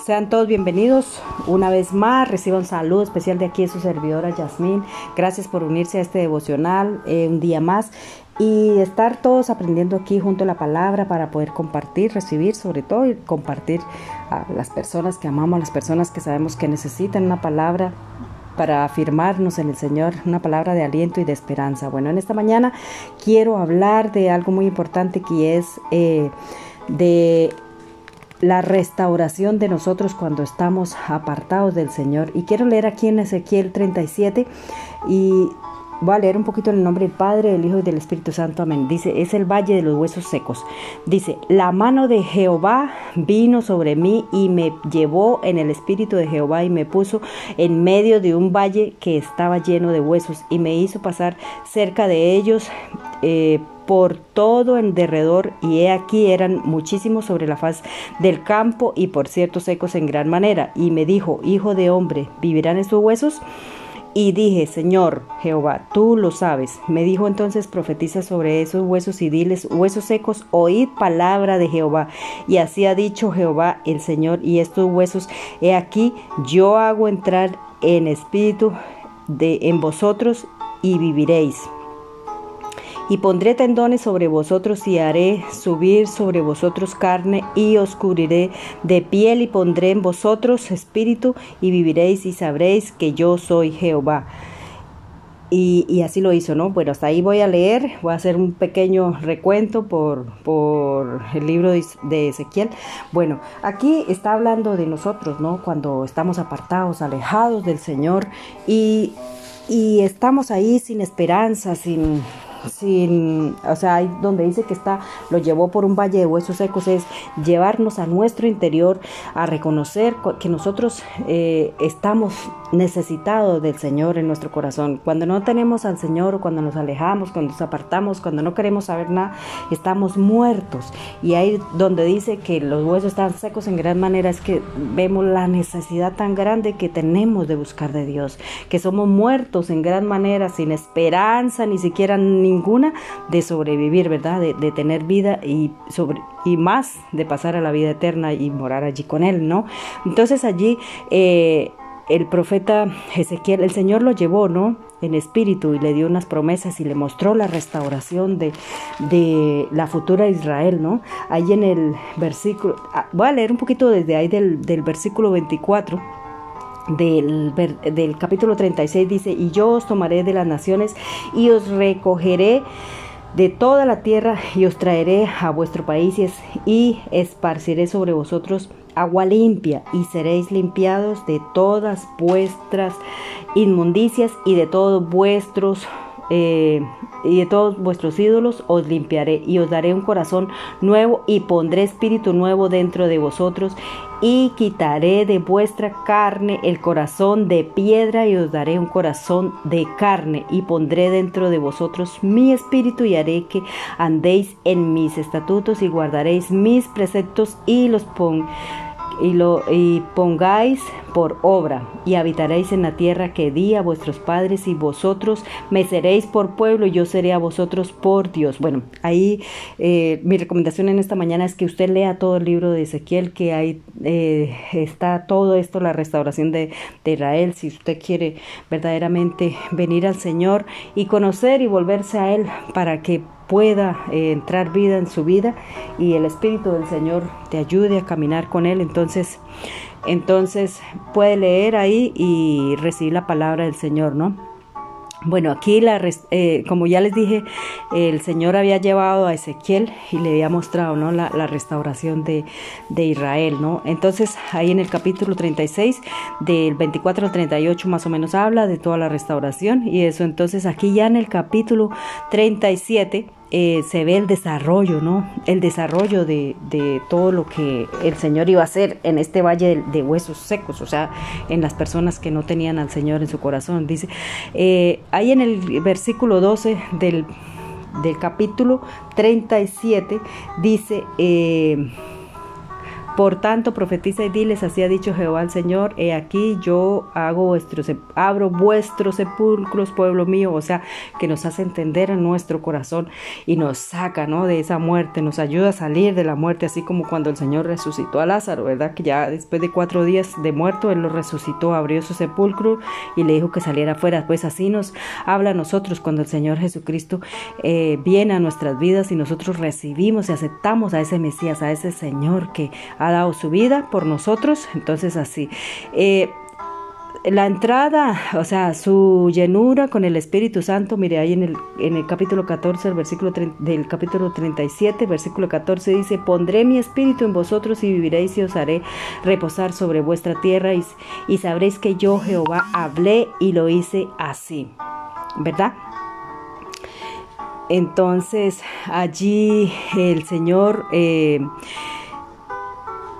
Sean todos bienvenidos una vez más. Reciban un saludo especial de aquí de su servidora Yasmín. Gracias por unirse a este devocional eh, un día más y estar todos aprendiendo aquí junto a la palabra para poder compartir, recibir sobre todo y compartir a las personas que amamos, a las personas que sabemos que necesitan una palabra para afirmarnos en el Señor, una palabra de aliento y de esperanza. Bueno, en esta mañana quiero hablar de algo muy importante que es eh, de la restauración de nosotros cuando estamos apartados del Señor. Y quiero leer aquí en Ezequiel 37 y voy a leer un poquito el nombre del Padre, del Hijo y del Espíritu Santo. Amén. Dice, es el valle de los huesos secos. Dice, la mano de Jehová vino sobre mí y me llevó en el Espíritu de Jehová y me puso en medio de un valle que estaba lleno de huesos y me hizo pasar cerca de ellos. Eh, por todo en derredor, y he aquí eran muchísimos sobre la faz del campo, y por cierto secos en gran manera. Y me dijo, Hijo de hombre, ¿vivirán estos huesos? Y dije, Señor Jehová, tú lo sabes. Me dijo entonces, profetiza sobre esos huesos y diles, huesos secos, oíd palabra de Jehová. Y así ha dicho Jehová el Señor, y estos huesos, he aquí, yo hago entrar en espíritu de en vosotros y viviréis y pondré tendones sobre vosotros y haré subir sobre vosotros carne y os cubriré de piel y pondré en vosotros espíritu y viviréis y sabréis que yo soy Jehová. Y, así lo hizo, ¿no? Bueno, hasta ahí voy a leer, voy a hacer un pequeño recuento por, por el libro de, Ezequiel. Bueno, aquí está hablando de nosotros, ¿no? Cuando estamos apartados, alejados del Señor y, y estamos ahí sin esperanza, sin, sin, o sea, ahí donde dice que está, lo llevó por un valle de huesos secos, es llevarnos a nuestro interior a reconocer que nosotros eh, estamos necesitados del Señor en nuestro corazón. Cuando no tenemos al Señor, cuando nos alejamos, cuando nos apartamos, cuando no queremos saber nada, estamos muertos. Y ahí donde dice que los huesos están secos en gran manera es que vemos la necesidad tan grande que tenemos de buscar de Dios, que somos muertos en gran manera, sin esperanza, ni siquiera ni ninguna de sobrevivir, ¿verdad? De, tener vida y, sobre, y más de pasar a la vida eterna y morar allí con Él, ¿no? Entonces allí eh, el profeta Ezequiel, el Señor lo llevó, ¿no? En espíritu y le dio unas promesas y le mostró la restauración de, de la futura Israel, ¿no? Ahí en el versículo, ah, voy a leer un poquito desde ahí del, del versículo 24 del, del capítulo 36 dice, y yo os tomaré de las naciones y os recogeré de toda la tierra y os traeré a vuestro país y esparciré sobre vosotros agua limpia y seréis limpiados de todas vuestras inmundicias y de todos vuestros eh, y de todos vuestros ídolos os limpiaré y os daré un corazón nuevo y pondré espíritu nuevo dentro de vosotros y quitaré de vuestra carne el corazón de piedra y os daré un corazón de carne y pondré dentro de vosotros mi espíritu y haré que andéis en mis estatutos y guardaréis mis preceptos y los pon y lo y pongáis por obra y habitaréis en la tierra que di a vuestros padres y vosotros me seréis por pueblo y yo seré a vosotros por Dios. Bueno, ahí eh, mi recomendación en esta mañana es que usted lea todo el libro de Ezequiel, que ahí eh, está todo esto, la restauración de, de Israel, si usted quiere verdaderamente venir al Señor y conocer y volverse a Él para que pueda eh, entrar vida en su vida y el Espíritu del Señor te ayude a caminar con Él. Entonces, entonces puede leer ahí y recibir la palabra del Señor, ¿no? Bueno, aquí, la, eh, como ya les dije, el Señor había llevado a Ezequiel y le había mostrado ¿no? la, restauración de, de, Israel. ¿no? Entonces, ahí en el capítulo 36, del 24 al 38 más o menos habla de toda la restauración y eso. Entonces, aquí ya en el capítulo 37 eh, se ve el desarrollo, ¿no? El desarrollo de, todo lo que el Señor iba a hacer en este valle de, huesos secos, o sea, en las personas que no tenían al Señor en su corazón. Dice, eh, ahí en el versículo 12 del, capítulo 37 dice, eh, Por tanto, profetiza y diles, así ha dicho Jehová el Señor, he aquí yo hago vuestros, abro vuestros sepulcros, pueblo mío, o sea, que nos hace entender en nuestro corazón y nos saca, ¿no? De esa muerte, nos ayuda a salir de la muerte, así como cuando el Señor resucitó a Lázaro, ¿verdad? Que ya después de cuatro días de muerto, Él lo resucitó, abrió su sepulcro y le dijo que saliera afuera. Pues así nos habla a nosotros cuando el Señor Jesucristo eh, viene a nuestras vidas y nosotros recibimos y aceptamos a ese Mesías, a ese Señor que ha dado su vida por nosotros. Entonces así. Eh, la entrada, o sea, su llenura con el Espíritu Santo, mire ahí en el, en el capítulo 14, el versículo del capítulo 37, versículo 14 dice, pondré mi espíritu en vosotros y viviréis y os haré reposar sobre vuestra tierra y, y sabréis que yo Jehová hablé y lo hice así, ¿verdad? Entonces allí el Señor... Eh,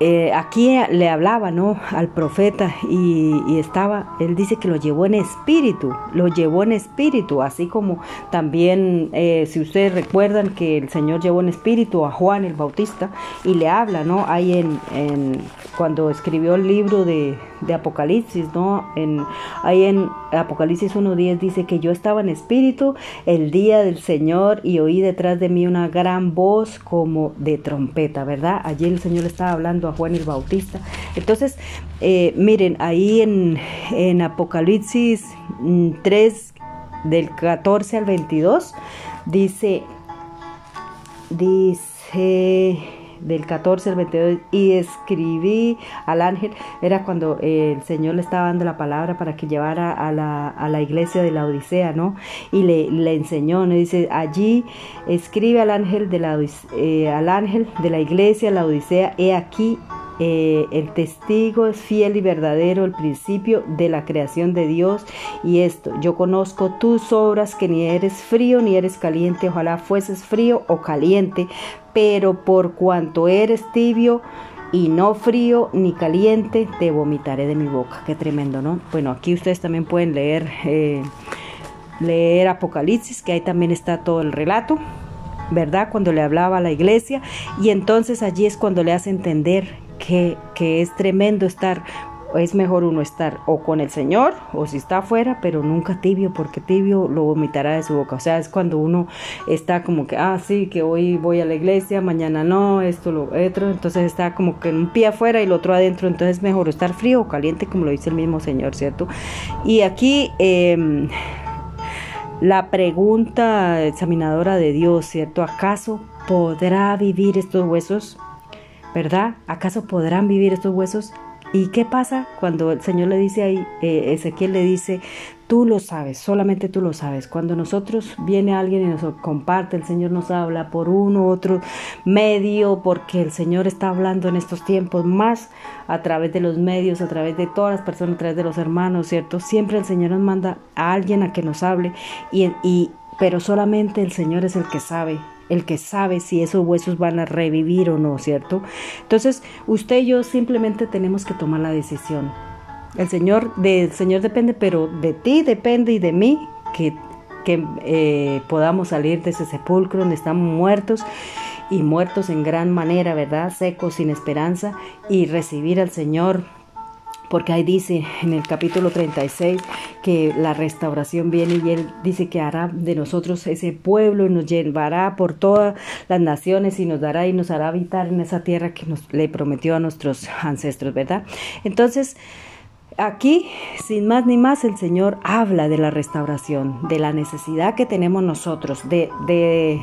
eh, aquí le hablaba ¿no? al profeta y, estaba, él dice que lo llevó en espíritu, lo llevó en espíritu, así como también, eh, si ustedes recuerdan que el Señor llevó en espíritu a Juan el Bautista y le habla, ¿no? Ahí en, en cuando escribió el libro de, Apocalipsis, ¿no? Ahí en Apocalipsis 1.10 dice que yo estaba en espíritu el día del Señor y oí detrás de mí una gran voz como de trompeta, ¿verdad? Allí el Señor estaba hablando a Juan el Bautista. Entonces, eh, miren, ahí en, en Apocalipsis 3, mm, del 14 al 22, dice, dice del 14 al 22 y escribí al ángel, era cuando el Señor le estaba dando la palabra para que llevara a la, a la iglesia de la Odisea, ¿no? Y le, le enseñó, ¿no? Dice, allí escribe al ángel de la, eh, al ángel de la iglesia, la Odisea, he aquí eh, el testigo es fiel y verdadero, el principio de la creación de Dios. Y esto, yo conozco tus obras, que ni eres frío ni eres caliente, ojalá fueses frío o caliente, pero por cuanto eres tibio y no frío ni caliente, te vomitaré de mi boca. Qué tremendo, ¿no? Bueno, aquí ustedes también pueden leer, eh, leer Apocalipsis, que ahí también está todo el relato. ¿verdad? Cuando le hablaba a la iglesia y entonces allí es cuando le hace entender que, es tremendo estar es mejor uno estar o con el Señor o si está afuera, pero nunca tibio, porque tibio lo vomitará de su boca. O sea, es cuando uno está como que, ah, sí, que hoy voy a la iglesia, mañana no, esto, lo otro. Entonces está como que un pie afuera y el otro adentro. Entonces es mejor estar frío o caliente, como lo dice el mismo Señor, ¿cierto? Y aquí. Em, la pregunta examinadora de Dios, ¿cierto? ¿Acaso podrá vivir estos huesos? ¿Verdad? ¿Acaso podrán vivir estos huesos? ¿Y qué pasa cuando el Señor le dice ahí, eh, Ezequiel le dice, tú lo sabes, solamente tú lo sabes? Cuando nosotros viene alguien y nos comparte, el Señor nos habla por uno u otro medio, porque el Señor está hablando en estos tiempos más a través de los medios, a través de todas las personas, a través de los hermanos, ¿cierto? Siempre el Señor nos manda a alguien a que nos hable, y, y pero solamente el Señor es el que sabe el que sabe si esos huesos van a revivir o no, ¿cierto? Entonces, usted y yo simplemente tenemos que tomar la decisión. El Señor, del Señor depende, pero de ti depende y de mí que, que eh, podamos salir de ese sepulcro donde estamos muertos y muertos en gran manera, ¿verdad? Secos, sin esperanza y recibir al Señor porque ahí dice en el capítulo 36 que la restauración viene y él dice que hará de nosotros ese pueblo y nos llevará por todas las naciones y nos dará y nos hará habitar en esa tierra que nos le prometió a nuestros ancestros, ¿verdad? Entonces, aquí, sin más ni más, el Señor habla de la restauración, de la necesidad que tenemos nosotros de, de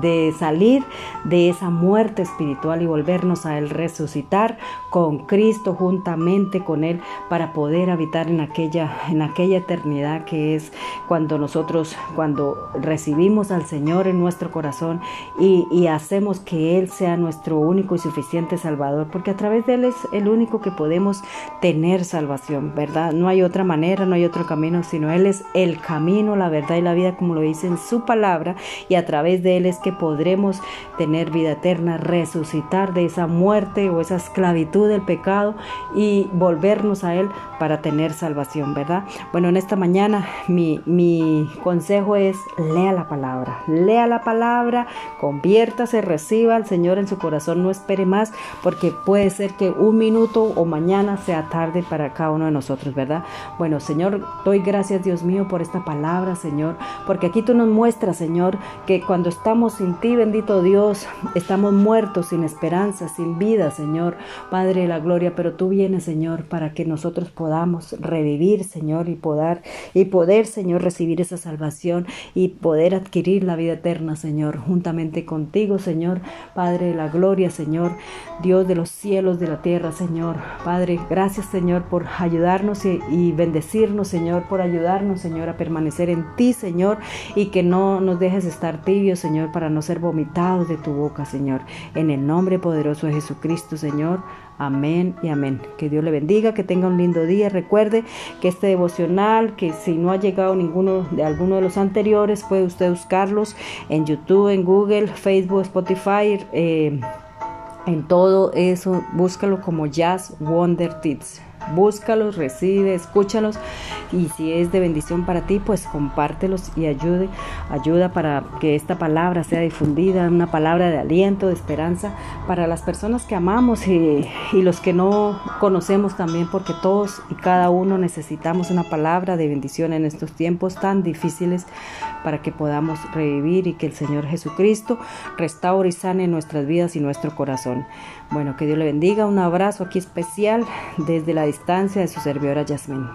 de salir de esa muerte espiritual y volvernos a Él resucitar con Cristo juntamente con Él para poder habitar en aquella, en aquella eternidad que es cuando nosotros, cuando recibimos al Señor en nuestro corazón y, y hacemos que Él sea nuestro único y suficiente Salvador, porque a través de Él es el único que podemos tener salvación, ¿verdad? No hay otra manera, no hay otro camino, sino Él es el camino, la verdad y la vida, como lo dice en su palabra, y a través de Él es que podremos tener vida eterna, resucitar de esa muerte o esa esclavitud del pecado y volvernos a Él para tener salvación, ¿verdad? Bueno, en esta mañana mi, mi consejo es lea la palabra, lea la palabra, conviértase, reciba al Señor en su corazón, no espere más porque puede ser que un minuto o mañana sea tarde para cada uno de nosotros, ¿verdad? Bueno, Señor, doy gracias Dios mío por esta palabra, Señor, porque aquí tú nos muestras, Señor, que cuando estamos sin ti, bendito Dios, estamos muertos, sin esperanza, sin vida, Señor, Padre de la gloria, pero tú vienes, Señor, para que nosotros podamos revivir, Señor, y poder, y poder, Señor, recibir esa salvación y poder adquirir la vida eterna, Señor, juntamente contigo, Señor, Padre de la gloria, Señor, Dios de los cielos, de la tierra, Señor, Padre, gracias, Señor, por ayudarnos y, bendecirnos, Señor, por ayudarnos, Señor, a permanecer en ti, Señor, y que no nos dejes estar tibios, Para no ser vomitados de tu boca, Señor. En el nombre poderoso de Jesucristo, Señor. Amén y amén. Que Dios le bendiga, que tenga un lindo día. Recuerde que este devocional, que si no ha llegado ninguno de alguno de los anteriores, puede usted buscarlos en YouTube, en Google, Facebook, Spotify. Eh, en todo eso, búscalo como Jazz Wonder Tips. Búscalos, recibe, escúchalos y si es de bendición para ti, pues compártelos y ayude, ayuda para que esta palabra sea difundida, una palabra de aliento, de esperanza para las personas que amamos y, los que no conocemos también, porque todos y cada uno necesitamos una palabra de bendición en estos tiempos tan difíciles para que podamos revivir y que el Señor Jesucristo restaure y sane nuestras vidas y nuestro corazón. Bueno, que Dios le bendiga, un abrazo aquí especial desde la distancia de su servidora Yasmín.